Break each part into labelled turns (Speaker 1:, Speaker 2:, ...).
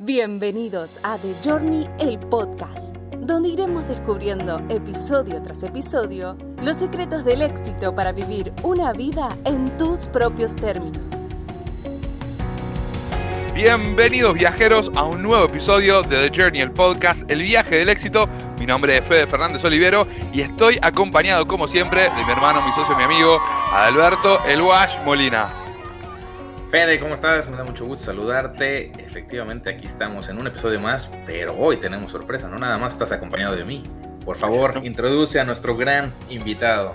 Speaker 1: Bienvenidos a The Journey, el podcast, donde iremos descubriendo episodio tras episodio los secretos del éxito para vivir una vida en tus propios términos.
Speaker 2: Bienvenidos viajeros a un nuevo episodio de The Journey, el podcast, el viaje del éxito. Mi nombre es Fede Fernández Olivero y estoy acompañado como siempre de mi hermano, mi socio, mi amigo, Adalberto El Wash Molina.
Speaker 3: Fede, ¿cómo estás? Me da mucho gusto saludarte. Efectivamente, aquí estamos en un episodio más, pero hoy tenemos sorpresa, no nada más estás acompañado de mí. Por favor, introduce a nuestro gran invitado.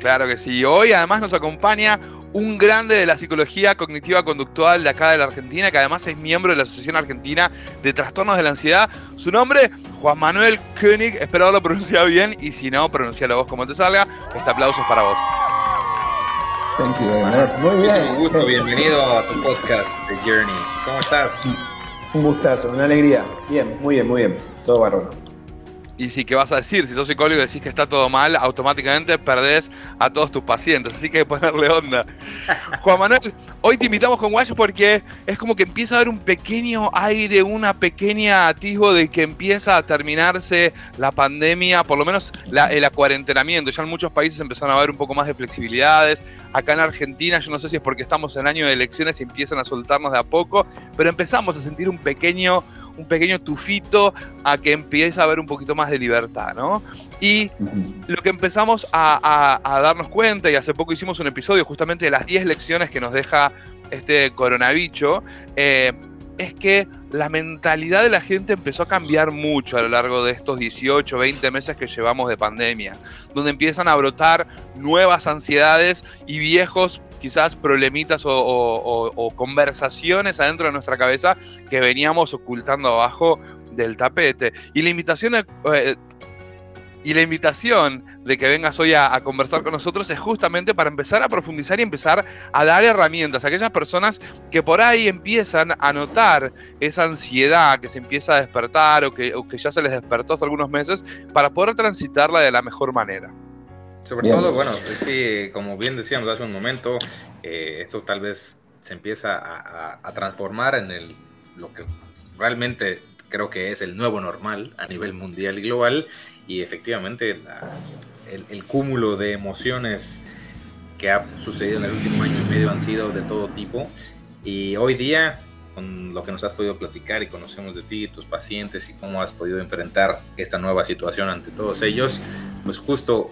Speaker 2: Claro que sí, hoy además nos acompaña un grande de la psicología cognitiva conductual de acá de la Argentina, que además es miembro de la Asociación Argentina de Trastornos de la Ansiedad. Su nombre, Juan Manuel König, espero haberlo pronunciado bien, y si no, pronuncialo vos como te salga. Este aplauso es para vos.
Speaker 3: Thank you Muy bien. Un gusto, bienvenido a tu podcast The Journey. ¿Cómo estás?
Speaker 4: Un gustazo, una alegría. Bien, muy bien, muy bien. Todo bárbaro.
Speaker 2: Y si, ¿qué vas a decir? Si sos psicólogo y decís que está todo mal, automáticamente perdés a todos tus pacientes. Así que hay que ponerle onda. Juan Manuel, hoy te invitamos con Guayo porque es como que empieza a haber un pequeño aire, una pequeña atisbo de que empieza a terminarse la pandemia, por lo menos el acuarentenamiento. Ya en muchos países empezaron a haber un poco más de flexibilidades. Acá en Argentina, yo no sé si es porque estamos en año de elecciones y empiezan a soltarnos de a poco, pero empezamos a sentir un pequeño un pequeño tufito a que empiece a haber un poquito más de libertad, ¿no? Y lo que empezamos a, darnos cuenta, y hace poco hicimos un episodio justamente de las 10 lecciones que nos deja este coronavirus, eh, es que la mentalidad de la gente empezó a cambiar mucho a lo largo de estos 18, 20 meses que llevamos de pandemia, donde empiezan a brotar nuevas ansiedades y viejos quizás problemitas o, conversaciones adentro de nuestra cabeza que veníamos ocultando abajo del tapete. Y la invitación eh, y la invitación de que vengas hoy a, conversar con nosotros es justamente para empezar a profundizar y empezar a dar herramientas a aquellas personas que por ahí empiezan a notar esa ansiedad que se empieza a despertar o que, o que ya se les despertó hace algunos meses para poder transitarla de la mejor manera.
Speaker 3: Sobre todo, bueno, sí, como bien decíamos hace un momento, eh, esto tal vez se empieza a, transformar en el, lo que realmente creo que es el nuevo normal a nivel mundial y global y efectivamente el, cúmulo de emociones que ha sucedido en el último año y medio han sido de todo tipo. Y hoy día con lo que nos has podido platicar y conocemos de ti y tus pacientes y cómo has podido enfrentar esta nueva situación ante todos ellos, pues justo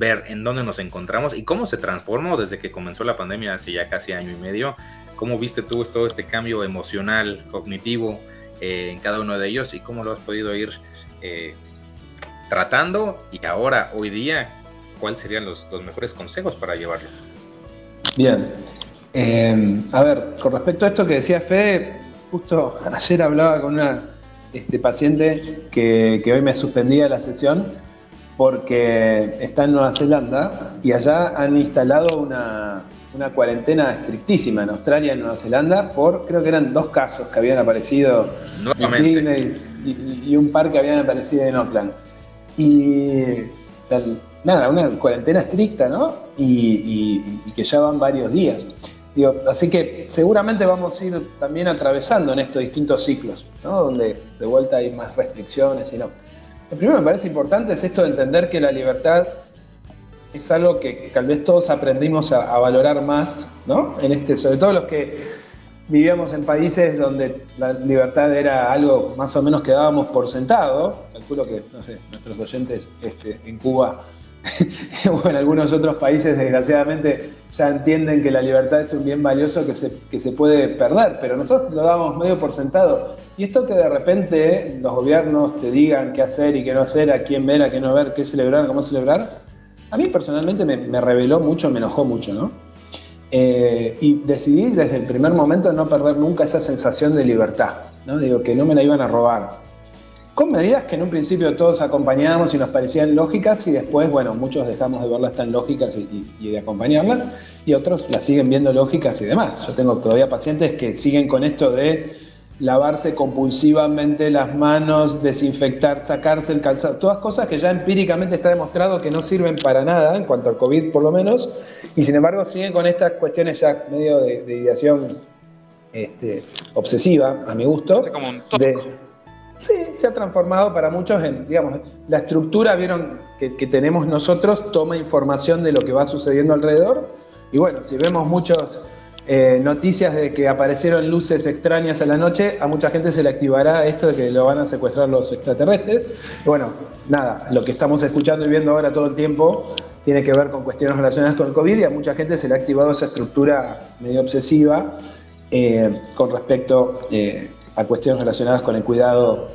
Speaker 3: ver en dónde nos encontramos y cómo se transformó desde que comenzó la pandemia hace ya casi año y medio. ¿Cómo viste tú todo este cambio emocional, cognitivo eh, en cada uno de ellos y cómo lo has podido ir eh, tratando? Y ahora, hoy día, ¿cuáles serían los, mejores consejos para llevarlo?
Speaker 4: Bien. Eh, a ver, con respecto a esto que decía Fede, justo ayer hablaba con una este, paciente que, que hoy me suspendía la sesión porque está en Nueva Zelanda y allá han instalado una, cuarentena estrictísima en Australia y en Nueva Zelanda por, creo que eran dos casos que habían aparecido en Sydney y, un par que habían aparecido en Auckland. Y nada, una cuarentena estricta, ¿no? Y, que ya van varios días. así que seguramente vamos a ir también atravesando en estos distintos ciclos, ¿no? Donde de vuelta hay más restricciones y no. Lo primero que me parece importante es esto de entender que la libertad es algo que tal vez todos aprendimos a, valorar más, ¿no? En este, sobre todo los que vivíamos en países donde la libertad era algo más o menos que dábamos por sentado. Calculo que, no sé, nuestros oyentes este, en Cuba o en algunos otros países, desgraciadamente, ya entienden que la libertad es un bien valioso que se, que se puede perder, pero nosotros lo dábamos medio por sentado. Y esto que de repente los gobiernos te digan qué hacer y qué no hacer, a quién ver, a qué no ver, qué celebrar, cómo celebrar, a mí personalmente me, reveló mucho, me enojó mucho, ¿no? Eh, y decidí desde el primer momento no perder nunca esa sensación de libertad, ¿no? Digo, que no me la iban a robar con medidas que en un principio todos acompañábamos y nos parecían lógicas y después, bueno, muchos dejamos de verlas tan lógicas y, de acompañarlas y otros las siguen viendo lógicas y demás. Yo tengo todavía pacientes que siguen con esto de lavarse compulsivamente las manos, desinfectar, sacarse el calzado, todas cosas que ya empíricamente está demostrado que no sirven para nada, en cuanto al COVID por lo menos, y sin embargo siguen con estas cuestiones ya medio de, de ideación este, obsesiva, a mi gusto.
Speaker 2: Como un
Speaker 4: de, sí, se ha transformado para muchos en, digamos, la estructura, vieron, que, tenemos nosotros, toma información de lo que va sucediendo alrededor. Y bueno, si vemos muchos eh, noticias de que aparecieron luces extrañas a la noche, a mucha gente se le activará esto de que lo van a secuestrar los extraterrestres. Bueno, nada, lo que estamos escuchando y viendo ahora todo el tiempo tiene que ver con cuestiones relacionadas con el COVID y a mucha gente se le ha activado esa estructura medio obsesiva eh, con respecto eh, a cuestiones relacionadas con el cuidado,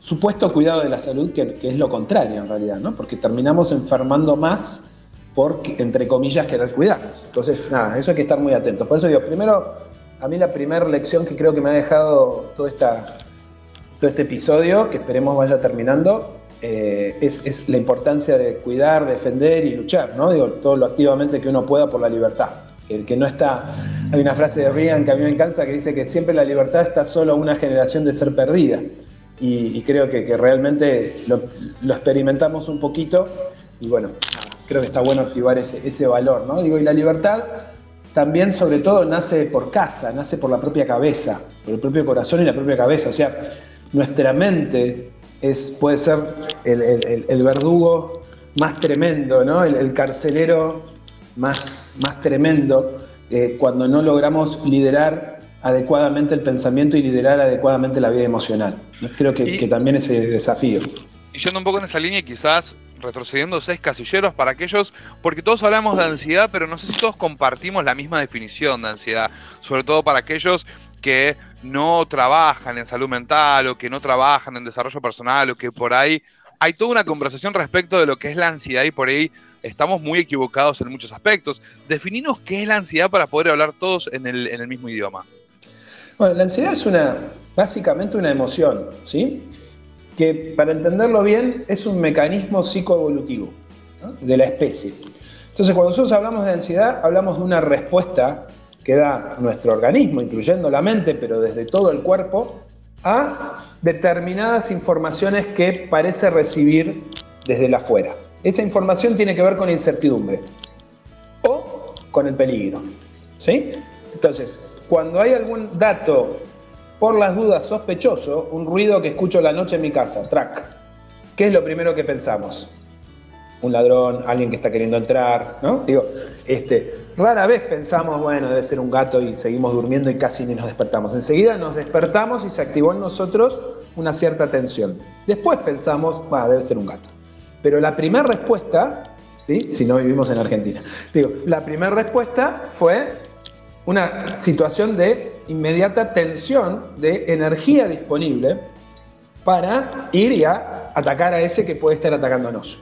Speaker 4: supuesto cuidado de la salud, que, que es lo contrario en realidad, ¿no? porque terminamos enfermando más por, entre comillas, querer cuidarnos. Entonces, nada, eso hay que estar muy atentos. Por eso digo, primero, a mí la primera lección que creo que me ha dejado todo, esta, todo este episodio, que esperemos vaya terminando, eh, es, la importancia de cuidar, defender y luchar, ¿no? Digo, todo lo activamente que uno pueda por la libertad. El que no está. Hay una frase de Reagan que a mí me encanta que dice que siempre la libertad está solo a una generación de ser perdida. Y, creo que, realmente lo, experimentamos un poquito. Y bueno, creo que está bueno activar ese, valor, ¿no? Digo, y la libertad también, sobre todo, nace por casa, nace por la propia cabeza, por el propio corazón y la propia cabeza. O sea, nuestra mente es, puede ser el, verdugo más tremendo, ¿no? El, carcelero más, más tremendo eh, cuando no logramos liderar adecuadamente el pensamiento y liderar adecuadamente la vida emocional. Creo que, que también ese desafío.
Speaker 2: Y yendo un poco en esa línea, quizás retrocediendo seis casilleros para aquellos, porque todos hablamos de ansiedad, pero no sé si todos compartimos la misma definición de ansiedad, sobre todo para aquellos que no trabajan en salud mental o que no trabajan en desarrollo personal o que por ahí hay toda una conversación respecto de lo que es la ansiedad y por ahí estamos muy equivocados en muchos aspectos. Defininos qué es la ansiedad para poder hablar todos en el, en el mismo idioma.
Speaker 4: Bueno, la ansiedad es una, básicamente una emoción, ¿sí? que para entenderlo bien es un mecanismo psicoevolutivo de la especie. Entonces, cuando nosotros hablamos de ansiedad, hablamos de una respuesta que da nuestro organismo, incluyendo la mente, pero desde todo el cuerpo, a determinadas informaciones que parece recibir desde la afuera. Esa información tiene que ver con la incertidumbre o con el peligro. ¿sí? Entonces, cuando hay algún dato por las dudas sospechoso, un ruido que escucho la noche en mi casa, track. ¿Qué es lo primero que pensamos? Un ladrón, alguien que está queriendo entrar, ¿no? Digo, este, rara vez pensamos, bueno, debe ser un gato y seguimos durmiendo y casi ni nos despertamos. Enseguida nos despertamos y se activó en nosotros una cierta tensión. Después pensamos, va, debe ser un gato. Pero la primera respuesta, ¿sí? si no vivimos en Argentina, digo, la primera respuesta fue una situación de inmediata tensión de energía disponible para ir y a atacar a ese que puede estar atacándonos.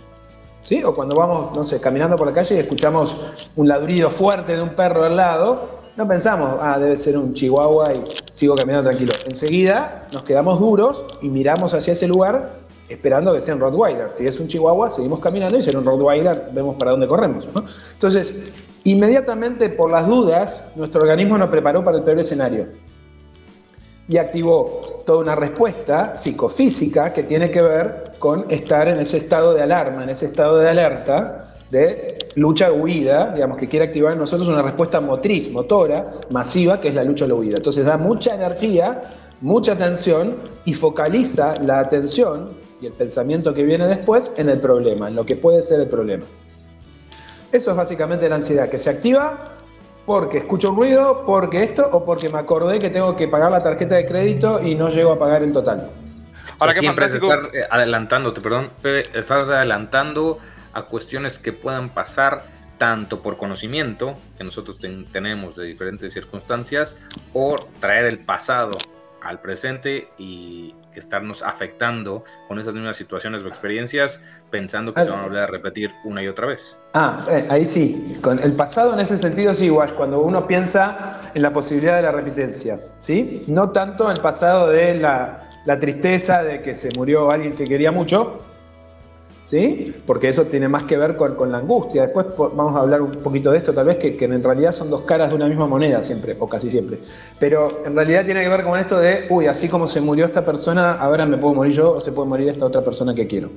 Speaker 4: ¿Sí? O cuando vamos, no sé, caminando por la calle y escuchamos un ladrido fuerte de un perro al lado, no pensamos, ah, debe ser un chihuahua y sigo caminando tranquilo. Enseguida nos quedamos duros y miramos hacia ese lugar esperando que sea un Rottweiler. Si es un chihuahua, seguimos caminando y si es un Rottweiler, vemos para dónde corremos. Entonces, Inmediatamente, por las dudas, nuestro organismo nos preparó para el peor escenario y activó toda una respuesta psicofísica que tiene que ver con estar en ese estado de alarma, en ese estado de alerta, de lucha huida, digamos, que quiere activar en nosotros una respuesta motriz, motora, masiva, que es la lucha o la huida. Entonces da mucha energía, mucha atención y focaliza la atención y el pensamiento que viene después en el problema, en lo que puede ser el problema. Eso es básicamente la ansiedad, que se activa porque escucho un ruido, porque esto o porque me acordé que tengo que pagar la tarjeta de crédito y no llego a pagar en total.
Speaker 3: Ahora, siempre es estar eh, adelantándote, perdón, estás adelantando a cuestiones que puedan pasar tanto por conocimiento que nosotros tenemos de diferentes circunstancias o traer el pasado al presente y que estarnos afectando con esas mismas situaciones o experiencias pensando que se van a volver a repetir una y otra vez.
Speaker 4: Ah, eh, ahí sí. Con el pasado en ese sentido sí, Wash, cuando uno piensa en la posibilidad de la repitencia, ¿sí? No tanto el pasado de la, la tristeza de que se murió alguien que quería mucho, ¿sí? Porque eso tiene más que ver con, la angustia. Después vamos a hablar un poquito de esto, tal vez, que, en realidad son dos caras de una misma moneda siempre, o casi siempre. Pero en realidad tiene que ver con esto de, uy, así como se murió esta persona, ahora me puedo morir yo o se puede morir esta otra persona que quiero.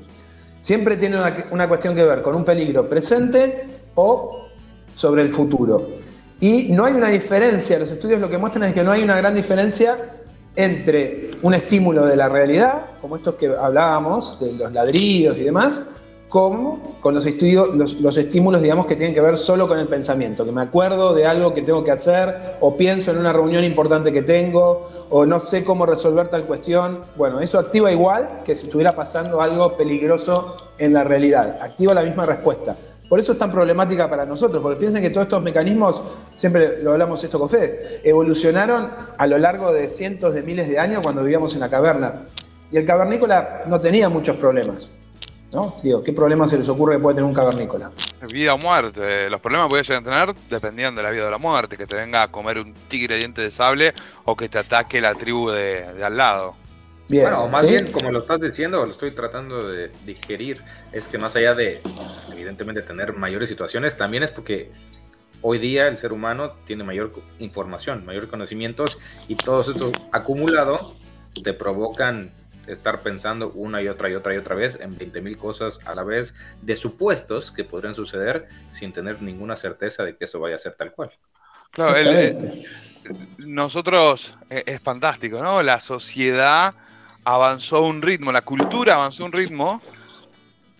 Speaker 4: Siempre tiene una, una cuestión que ver con un peligro presente o sobre el futuro. Y no hay una diferencia, los estudios lo que muestran es que no hay una gran diferencia entre un estímulo de la realidad, como estos que hablábamos, de los ladrillos y demás, como con los, estudios, los, estímulos, digamos, que tienen que ver solo con el pensamiento, que me acuerdo de algo que tengo que hacer, o pienso en una reunión importante que tengo, o no sé cómo resolver tal cuestión. Bueno, eso activa igual que si estuviera pasando algo peligroso en la realidad. Activa la misma respuesta. Por eso es tan problemática para nosotros, porque piensen que todos estos mecanismos, siempre lo hablamos esto con Fede, evolucionaron a lo largo de cientos de miles de años cuando vivíamos en la caverna. Y el cavernícola no tenía muchos problemas. ¿no? Digo, ¿qué problema se les ocurre que puede tener un cavernícola?
Speaker 2: Vida o muerte. Los problemas que puedes tener dependían de la vida o la muerte, que te venga a comer un tigre diente de sable o que te ataque la tribu de al lado
Speaker 3: bueno, o más bien, como lo estás diciendo, lo estoy tratando de digerir, es que más allá de, evidentemente, tener mayores situaciones, también es porque hoy día el ser humano tiene mayor información, mayor conocimientos, y todo esto acumulado te provocan estar pensando una y otra y otra y otra vez en 20.000 cosas a la vez de supuestos que podrían suceder sin tener ninguna certeza de que eso vaya a ser tal cual.
Speaker 2: Claro, nosotros eh, es fantástico, ¿no? La sociedad avanzó un ritmo, la cultura avanzó un ritmo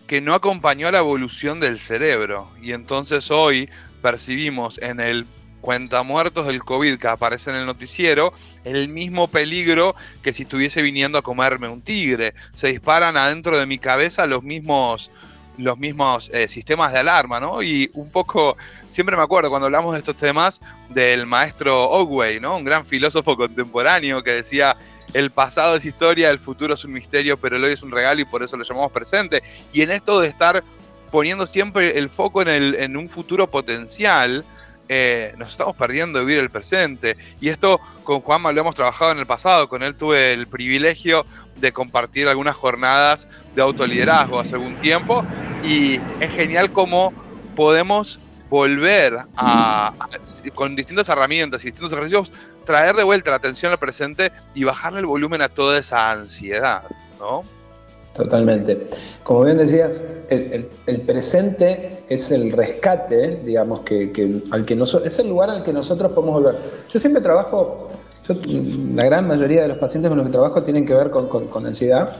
Speaker 2: que no acompañó a la evolución del cerebro. Y entonces hoy percibimos en el cuenta muertos del COVID que aparece en el noticiero el mismo peligro que si estuviese viniendo a comerme un tigre. Se disparan adentro de mi cabeza los mismos los mismos eh, sistemas de alarma, ¿no? Y un poco, siempre me acuerdo cuando hablamos de estos temas del maestro Ogway, ¿no? Un gran filósofo contemporáneo que decía, el pasado es historia, el futuro es un misterio, pero el hoy es un regalo y por eso lo llamamos presente. Y en esto de estar poniendo siempre el foco en, el, en un futuro potencial, eh, nos estamos perdiendo de vivir el presente. Y esto con Juanma lo hemos trabajado en el pasado, con él tuve el privilegio de compartir algunas jornadas de autoliderazgo hace algún tiempo y es genial cómo podemos volver a, con distintas herramientas y distintos ejercicios traer de vuelta la atención al presente y bajarle el volumen a toda esa ansiedad, ¿no?
Speaker 4: Totalmente. Como bien decías, el, presente es el rescate, digamos, que, al que es el lugar al que nosotros podemos volver. Yo siempre trabajo, la gran mayoría de los pacientes con los que trabajo tienen que ver con, ansiedad.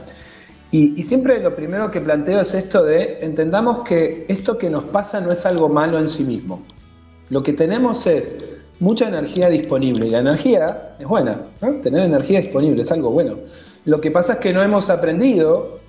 Speaker 4: Y, siempre lo primero que planteo es esto de entendamos que esto que nos pasa no es algo malo en sí mismo. Lo que tenemos es mucha energía disponible. Y la energía es buena, tener energía disponible es algo bueno. Lo que pasa es que no hemos aprendido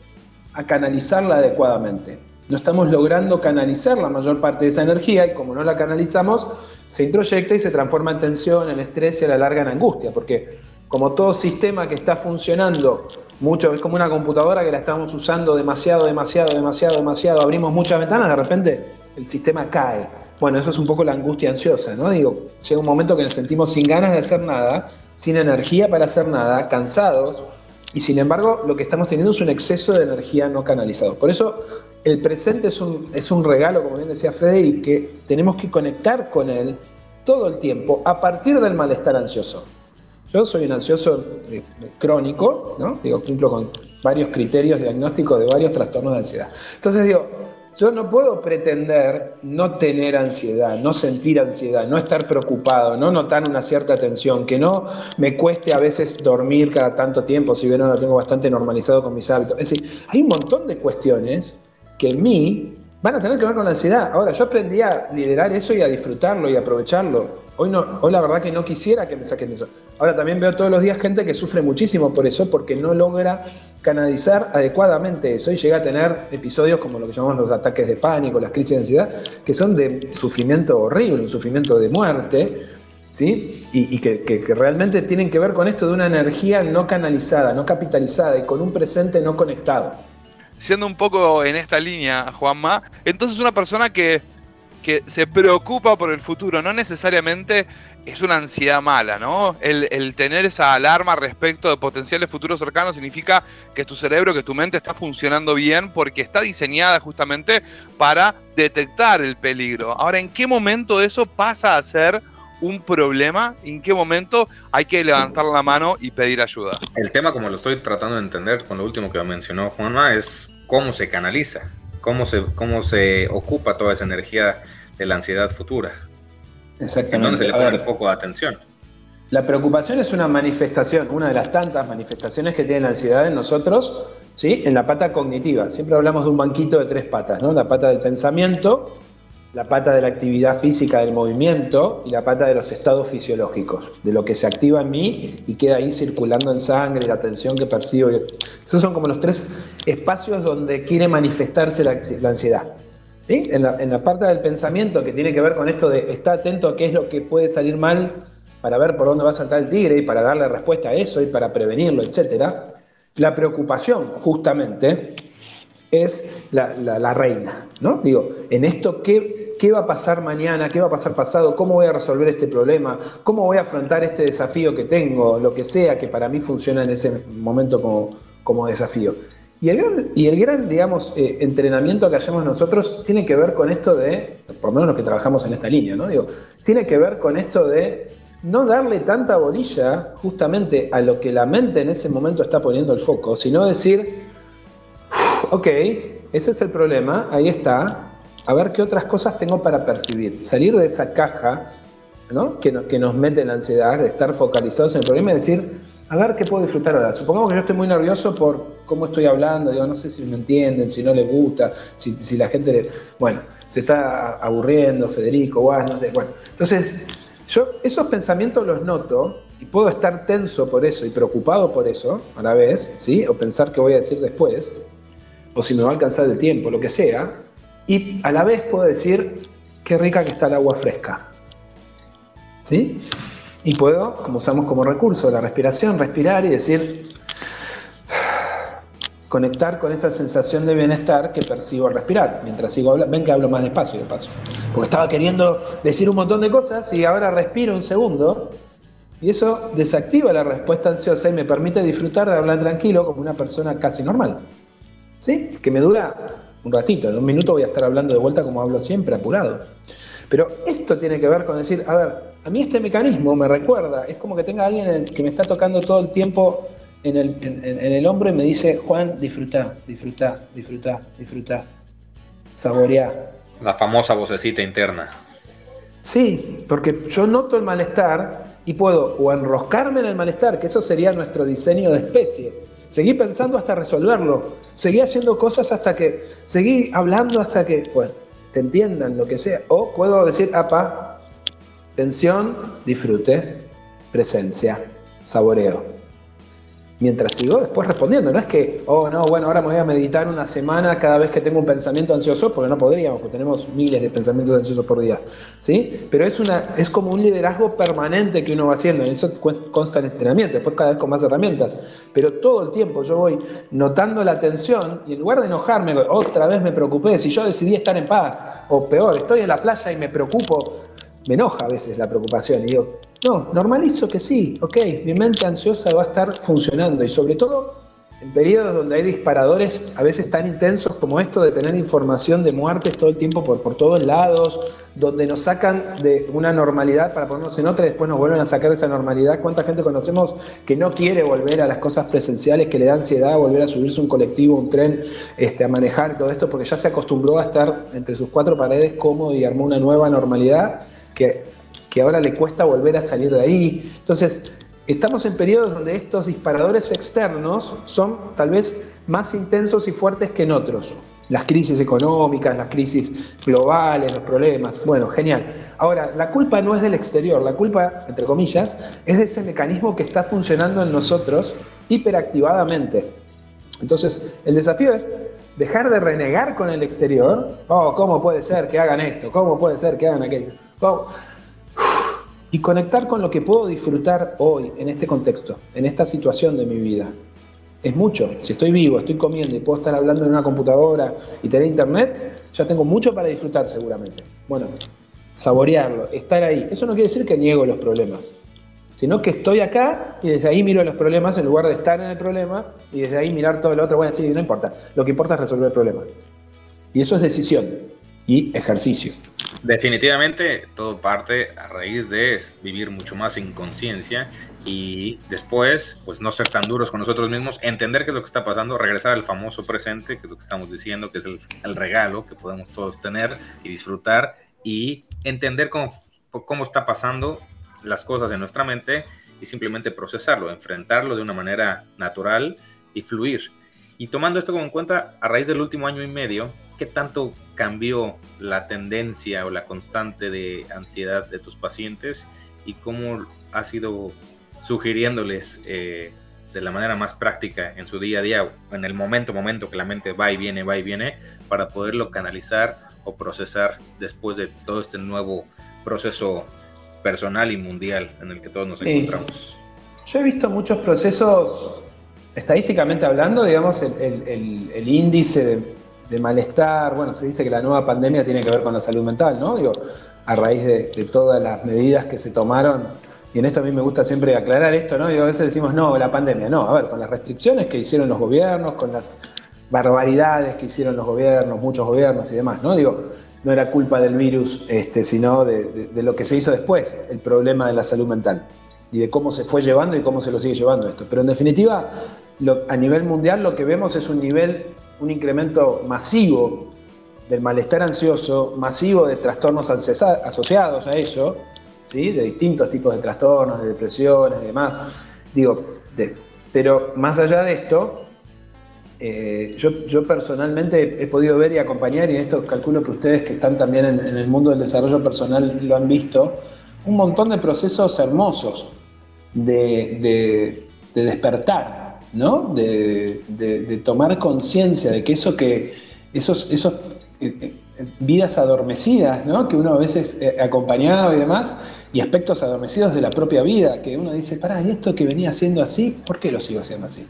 Speaker 4: a canalizarla adecuadamente. No estamos logrando canalizar la mayor parte de esa energía y como no la canalizamos, se introyecta y se transforma en tensión, en estrés y a la larga en angustia, porque como todo sistema que está funcionando mucho, es como una computadora que la estamos usando demasiado, demasiado, demasiado, demasiado, abrimos muchas ventanas, de repente el sistema cae bueno, eso es un poco la angustia ansiosa, ¿no? Digo, llega un momento que nos sentimos sin ganas de hacer nada, sin energía para hacer nada, cansados, y sin embargo lo que estamos teniendo es un exceso de energía no canalizado. Por eso el presente es un, es un regalo, como bien decía Federic, que tenemos que conectar con él todo el tiempo a partir del malestar ansioso. Yo soy un ansioso eh, crónico, ¿no? Digo, cumplo con varios criterios diagnósticos de varios trastornos de ansiedad. Entonces digo, yo no puedo pretender no tener ansiedad, no sentir ansiedad, no estar preocupado, no notar una cierta tensión, que no me cueste a veces dormir cada tanto tiempo, si bien ahora lo tengo bastante normalizado con mis hábitos. Es decir, hay un montón de cuestiones que en mí van a tener que ver con la ansiedad. Ahora, yo aprendí a liderar eso y a disfrutarlo y aprovecharlo. Hoy, no, hoy la verdad que no quisiera que me saquen eso. Ahora también veo todos los días gente que sufre muchísimo por eso, porque no logra canalizar adecuadamente eso y llega a tener episodios como lo que llamamos los ataques de pánico, las crisis de ansiedad, que son de sufrimiento horrible, un sufrimiento de muerte, ¿sí? Y, que, que, realmente tienen que ver con esto de una energía no canalizada, no capitalizada y con un presente no conectado.
Speaker 2: Siendo un poco en esta línea, Juanma, entonces una persona que que se preocupa por el futuro, no necesariamente es una ansiedad mala, ¿no? El, tener esa alarma respecto de potenciales futuros cercanos significa que tu cerebro, que tu mente está funcionando bien porque está diseñada justamente para detectar el peligro. Ahora, ¿en qué momento eso pasa a ser un problema? ¿En qué momento hay que levantar la mano y pedir ayuda?
Speaker 3: El tema, como lo estoy tratando de entender con lo último que mencionó Juanma, es cómo se canaliza cómo se, cómo se ocupa toda esa energía de la ansiedad futura.
Speaker 4: Exactamente.
Speaker 3: se le pone el foco de atención.
Speaker 4: La preocupación es una manifestación, una de las tantas manifestaciones que tiene la ansiedad en nosotros, ¿sí? en la pata cognitiva. Siempre hablamos de un banquito de tres patas, ¿no? La pata del pensamiento, la pata de la actividad física del movimiento y la pata de los estados fisiológicos, de lo que se activa en mí y queda ahí circulando en sangre, la tensión que percibo. Esos son como los tres espacios donde quiere manifestarse la, ansiedad. En, la, en la parte del pensamiento que tiene que ver con esto de estar atento a qué es lo que puede salir mal para ver por dónde va a saltar el tigre y para darle respuesta a eso y para prevenirlo, etc. La preocupación, justamente, es la, reina, ¿no? Digo, en esto, ¿qué, ¿qué, va a pasar mañana? ¿Qué va a pasar pasado? ¿Cómo voy a resolver este problema? ¿Cómo voy a afrontar este desafío que tengo? Lo que sea que para mí funciona en ese momento como, como desafío. Y el gran, y el gran digamos, eh, entrenamiento que hacemos nosotros tiene que ver con esto de, por lo menos los que trabajamos en esta línea, ¿no? Digo, tiene que ver con esto de no darle tanta bolilla justamente a lo que la mente en ese momento está poniendo el foco, sino decir, ok, ese es el problema, ahí está, a ver qué otras cosas tengo para percibir. Salir de esa caja que, que nos mete en la ansiedad, de estar focalizados en el problema y decir, a ver qué puedo disfrutar ahora. Supongamos que yo estoy muy nervioso por cómo estoy hablando, digo, no sé si me entienden, si no les gusta, si, la gente, le, bueno, se está aburriendo, Federico, Guas, no sé, bueno. Entonces, yo esos pensamientos los noto y puedo estar tenso por eso y preocupado por eso a la vez, ¿sí? O pensar qué voy a decir después, o si me va a alcanzar el tiempo, lo que sea, y a la vez puedo decir qué rica que está el agua fresca. ¿Sí? Y puedo, como usamos como recurso la respiración, respirar y decir, conectar con esa sensación de bienestar que percibo al respirar. Mientras sigo hablando, ven que hablo más despacio de paso, porque estaba queriendo decir un montón de cosas y ahora respiro un segundo y eso desactiva la respuesta ansiosa y me permite disfrutar de hablar tranquilo como una persona casi normal. ¿Sí? Que me dura un ratito, en un minuto voy a estar hablando de vuelta como hablo siempre, apurado. Pero esto tiene que ver con decir, a ver, a mí este mecanismo me recuerda, es como que tenga alguien que me está tocando todo el tiempo en el, en, el hombro y me dice, Juan, disfruta, disfruta, disfruta, disfruta, saboreá.
Speaker 3: La famosa vocecita interna.
Speaker 4: Sí, porque yo noto el malestar y puedo o enroscarme en el malestar, que eso sería nuestro diseño de especie. Seguí pensando hasta resolverlo, seguí haciendo cosas hasta que, seguí hablando hasta que, bueno, te entiendan lo que sea. O puedo decir, apa, tensión, disfrute, presencia, saboreo mientras sigo después respondiendo. No es que, oh, no, bueno, ahora me voy a meditar una semana cada vez que tengo un pensamiento ansioso, porque no podríamos, porque tenemos miles de pensamientos ansiosos por día. ¿sí? Pero es, una, es como un liderazgo permanente que uno va haciendo, en eso consta el entrenamiento, después cada vez con más herramientas. Pero todo el tiempo yo voy notando la tensión y en lugar de enojarme, otra vez me preocupé, si yo decidí estar en paz, o peor, estoy en la playa y me preocupo, me enoja a veces la preocupación y digo, no, normalizo que sí, ok, mi mente ansiosa va a estar funcionando y sobre todo en periodos donde hay disparadores a veces tan intensos como esto de tener información de muertes todo el tiempo por, por todos lados, donde nos sacan de una normalidad para ponernos en otra y después nos vuelven a sacar de esa normalidad. ¿Cuánta gente conocemos que no quiere volver a las cosas presenciales, que le da ansiedad volver a subirse un colectivo, un tren, este, a manejar todo esto porque ya se acostumbró a estar entre sus cuatro paredes cómodo y armó una nueva normalidad que que ahora le cuesta volver a salir de ahí. Entonces, estamos en periodos donde estos disparadores externos son tal vez más intensos y fuertes que en otros. Las crisis económicas, las crisis globales, los problemas. Bueno, genial. Ahora, la culpa no es del exterior, la culpa, entre comillas, es de ese mecanismo que está funcionando en nosotros hiperactivadamente. Entonces, el desafío es dejar de renegar con el exterior. Oh, ¿cómo puede ser que hagan esto? ¿Cómo puede ser que hagan aquello? Y conectar con lo que puedo disfrutar hoy en este contexto, en esta situación de mi vida. Es mucho. Si estoy vivo, estoy comiendo y puedo estar hablando en una computadora y tener internet, ya tengo mucho para disfrutar seguramente. Bueno, saborearlo, estar ahí. Eso no quiere decir que niego los problemas, sino que estoy acá y desde ahí miro los problemas en lugar de estar en el problema y desde ahí mirar todo lo otro. Bueno, sí, no importa. Lo que importa es resolver el problema. Y eso es decisión ejercicio.
Speaker 3: Definitivamente todo parte a raíz de vivir mucho más sin conciencia y después pues no ser tan duros con nosotros mismos, entender qué es lo que está pasando, regresar al famoso presente, que es lo que estamos diciendo, que es el, regalo que podemos todos tener y disfrutar y entender cómo cómo está pasando las cosas en nuestra mente y simplemente procesarlo, enfrentarlo de una manera natural y fluir. Y tomando esto como en cuenta, a raíz del último año y medio, ¿qué tanto cambió la tendencia o la constante de ansiedad de tus pacientes y cómo has ido sugiriéndoles eh, de la manera más práctica en su día a día, en el momento, momento que la mente va y viene, va y viene, para poderlo canalizar o procesar después de todo este nuevo proceso personal y mundial en el que todos nos encontramos.
Speaker 4: Yo he visto muchos procesos, estadísticamente hablando, digamos, el, índice de, malestar, bueno, se dice que la nueva pandemia tiene que ver con la salud mental, ¿no? Digo, a raíz de, todas las medidas que se tomaron, y en esto a mí me gusta siempre aclarar esto, ¿no? A veces decimos, no, la pandemia, no, a ver, con las restricciones que hicieron los gobiernos, con las barbaridades que hicieron los gobiernos, muchos gobiernos y demás, ¿no? Digo, no era culpa del virus, este, sino de, lo que se hizo después, el problema de la salud mental y de cómo se fue llevando y cómo se lo sigue llevando esto. Pero en definitiva, a nivel mundial lo que vemos es un nivel, un incremento masivo del malestar ansioso, masivo de trastornos asociados a ello, ¿sí? de distintos tipos de trastornos, de depresiones y demás. Digo, pero más allá de esto, eh, yo, personalmente he, podido ver y acompañar, y esto calculo que ustedes que están también en, el mundo del desarrollo personal lo han visto, un montón de procesos hermosos de, despertar, ¿no? De, tomar conciencia de que eso que, esos, esos eh, eh, vidas adormecidas, ¿no? Que uno a veces acompañado y demás, y aspectos adormecidos de la propia vida, que uno dice, pará, ¿y esto que venía haciendo así? ¿Por qué lo sigo haciendo así?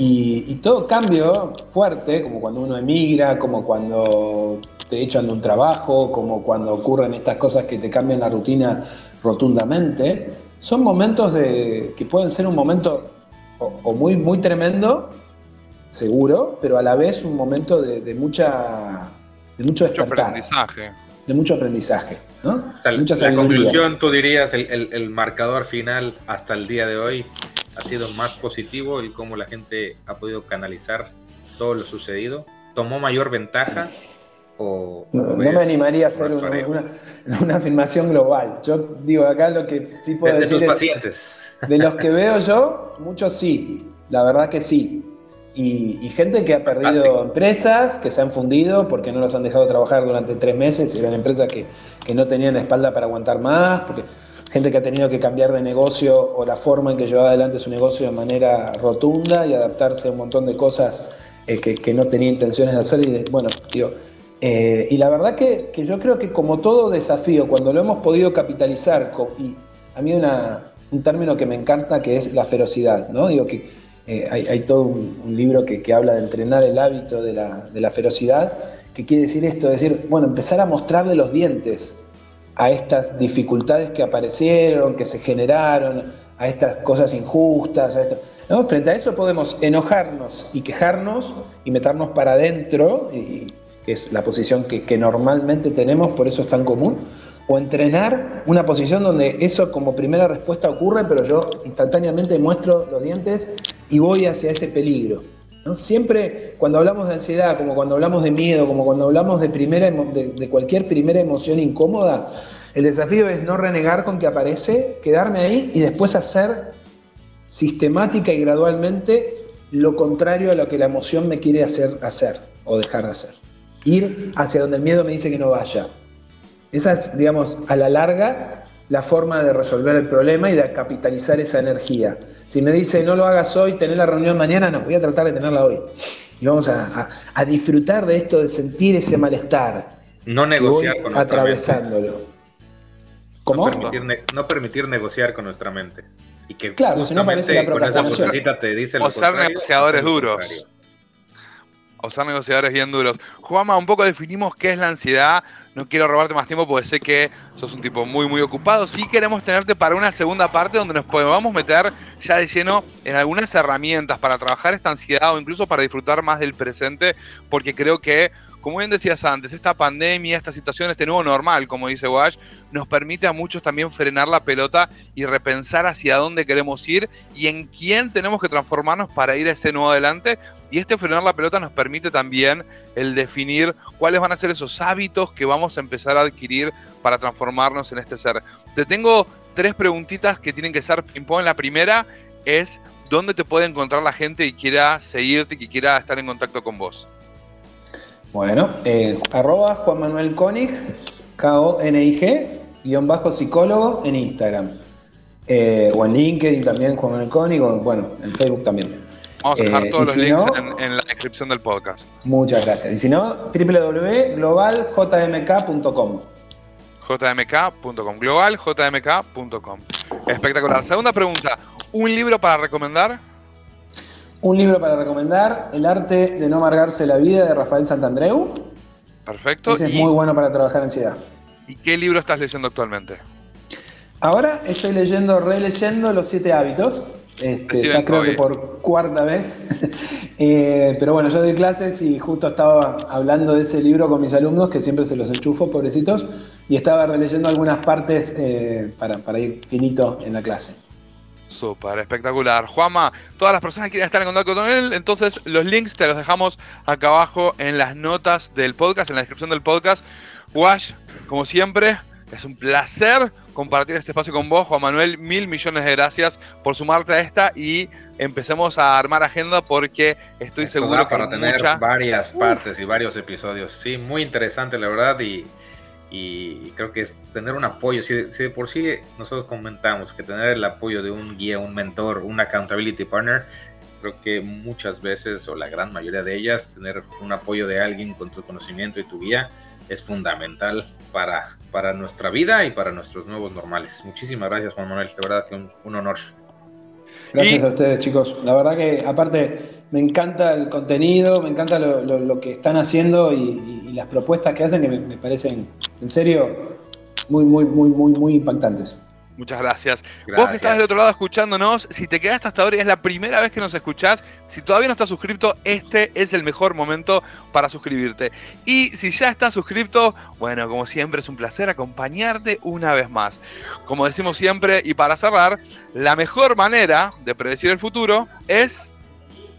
Speaker 4: Y, todo cambio fuerte, como cuando uno emigra, como cuando te echan de un trabajo, como cuando ocurren estas cosas que te cambian la rutina rotundamente, son momentos de, que pueden ser un momento o, muy, muy tremendo, seguro, pero a la vez un momento de, mucha, de mucho despertar. Mucho aprendizaje. De mucho aprendizaje. ¿no?
Speaker 3: la conclusión, tú dirías, el marcador final hasta el día de hoy ha sido más positivo el cómo la gente ha podido canalizar todo lo sucedido? ¿Tomó mayor ventaja? O,
Speaker 4: no, me animaría a hacer una, afirmación global. Yo digo, acá lo que sí puedo decir es, de los que veo yo, muchos sí, la verdad que sí. Y, gente que ha perdido empresas, que se han fundido porque no los han dejado trabajar durante tres meses, eran empresas que, que no tenían espalda para aguantar más, porque gente que ha tenido que cambiar de negocio o la forma en que llevaba adelante su negocio de manera rotunda y adaptarse a un montón de cosas eh, que, no tenía intenciones de hacer. Y bueno, tío, eh, y la verdad que, yo creo que como todo desafío, cuando lo hemos podido capitalizar, y a mí una, un término que me encanta que es la ferocidad, ¿no? Digo que eh, hay, todo un, libro que, habla de entrenar el hábito de la, ferocidad, que quiere decir esto, decir, bueno, empezar a mostrarle los dientes a estas dificultades que aparecieron, que se generaron, a estas cosas injustas. Frente a eso podemos enojarnos y quejarnos y meternos para adentro, que es la posición que, normalmente tenemos, por eso es tan común, o entrenar una posición donde eso como primera respuesta ocurre, pero yo instantáneamente muestro los dientes y voy hacia ese peligro. Siempre cuando hablamos de ansiedad, como cuando hablamos de miedo, como cuando hablamos de, primera, de, cualquier primera emoción incómoda, el desafío es no renegar con que aparece, quedarme ahí y después hacer sistemática y gradualmente lo contrario a lo que la emoción me quiere hacer hacer o dejar de hacer. Ir hacia donde el miedo me dice que no vaya. Esa es, digamos, a la larga la forma de resolver el problema y de capitalizar esa energía. Si me dice no lo hagas hoy, tener la reunión mañana, no, voy a tratar de tenerla hoy. Y vamos a, disfrutar de esto, de sentir ese malestar.
Speaker 3: No negociar con
Speaker 4: atravesándolo.
Speaker 3: ¿Cómo? No permitir, negociar con nuestra mente. Y que
Speaker 4: claro, si no parece la con esa
Speaker 3: vocecita te dice
Speaker 2: O ser negociadores duros. O ser negociadores bien duros. Juanma, un poco definimos qué es la ansiedad, no quiero robarte más tiempo porque sé que sos un tipo muy, muy ocupado. Sí queremos tenerte para una segunda parte donde nos podemos meter ya de lleno en algunas herramientas para trabajar esta ansiedad o incluso para disfrutar más del presente, porque creo que como bien decías antes, esta pandemia, esta situación, este nuevo normal, como dice Wash, nos permite a muchos también frenar la pelota y repensar hacia dónde queremos ir y en quién tenemos que transformarnos para ir a ese nuevo adelante. Y este frenar la pelota nos permite también el definir cuáles van a ser esos hábitos que vamos a empezar a adquirir para transformarnos en este ser. Te tengo tres preguntitas que tienen que ser ping-pong. La primera es dónde te puede encontrar la gente y quiera seguirte que quiera estar en contacto con vos.
Speaker 4: Bueno, eh, arroba Juan Manuel Koenig, K-O-N-I-G, guion bajo psicólogo en Instagram. Eh, o en LinkedIn también, Juan Manuel Koenig, o bueno, en Facebook también.
Speaker 2: Vamos a dejar eh, todos los links en, la descripción del podcast.
Speaker 4: Muchas gracias. Y si no, www.globaljmk.com.
Speaker 2: jmk.com, globaljmk.com. Espectacular. Segunda pregunta, ¿un libro para recomendar?
Speaker 4: Un libro para recomendar, El arte de no amargarse la vida de Rafael Santandreu.
Speaker 2: Perfecto.
Speaker 4: Ese es muy bueno para trabajar ansiedad.
Speaker 2: ¿Y qué libro estás leyendo actualmente?
Speaker 4: Ahora estoy leyendo, releyendo Los Siete Hábitos. Este, ya creo que por cuarta vez. Eh, pero bueno, yo doy clases y justo estaba hablando de ese libro con mis alumnos, que siempre se los enchufo, pobrecitos, y estaba releyendo algunas partes eh, para, para ir finito en la clase.
Speaker 2: Súper, espectacular. Juama, todas las personas que quieran estar en contacto con él, entonces los links te los dejamos acá abajo en las notas del podcast, en la descripción del podcast. Wash, como siempre, es un placer compartir este espacio con vos, Juan Manuel. Mil millones de gracias por sumarte a esta y empecemos a armar agenda porque estoy seguro
Speaker 3: que para tener varias partes y varios episodios. Sí, muy interesante la verdad y y creo que es tener un apoyo. Si de, por sí nosotros comentamos que tener el apoyo de un guía, un mentor, un accountability partner, creo que muchas veces o la gran mayoría de ellas, tener un apoyo de alguien con tu conocimiento y tu guía es fundamental para, para nuestra vida y para nuestros nuevos normales. Muchísimas gracias Juan Manuel, de verdad que un, honor.
Speaker 4: Gracias a ustedes chicos. La verdad que aparte me encanta el contenido, me encanta lo, que están haciendo y, las propuestas que hacen que me, parecen, en serio, muy, muy, muy, muy, muy impactantes.
Speaker 2: Muchas gracias. Vos que estás del otro lado escuchándonos, si te quedaste hasta ahora y es la primera vez que nos escuchás, si todavía no estás suscrito, este es el mejor momento para suscribirte. Y si ya estás suscrito, bueno, como siempre es un placer acompañarte una vez más. Como decimos siempre, y para cerrar, la mejor manera de predecir el futuro es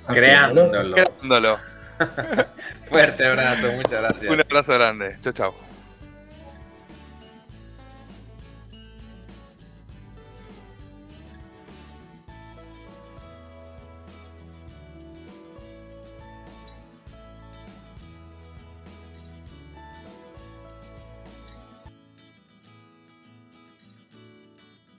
Speaker 3: creándolo. creándolo. Fuerte abrazo, muchas gracias.
Speaker 2: Un abrazo grande. Chao, chao.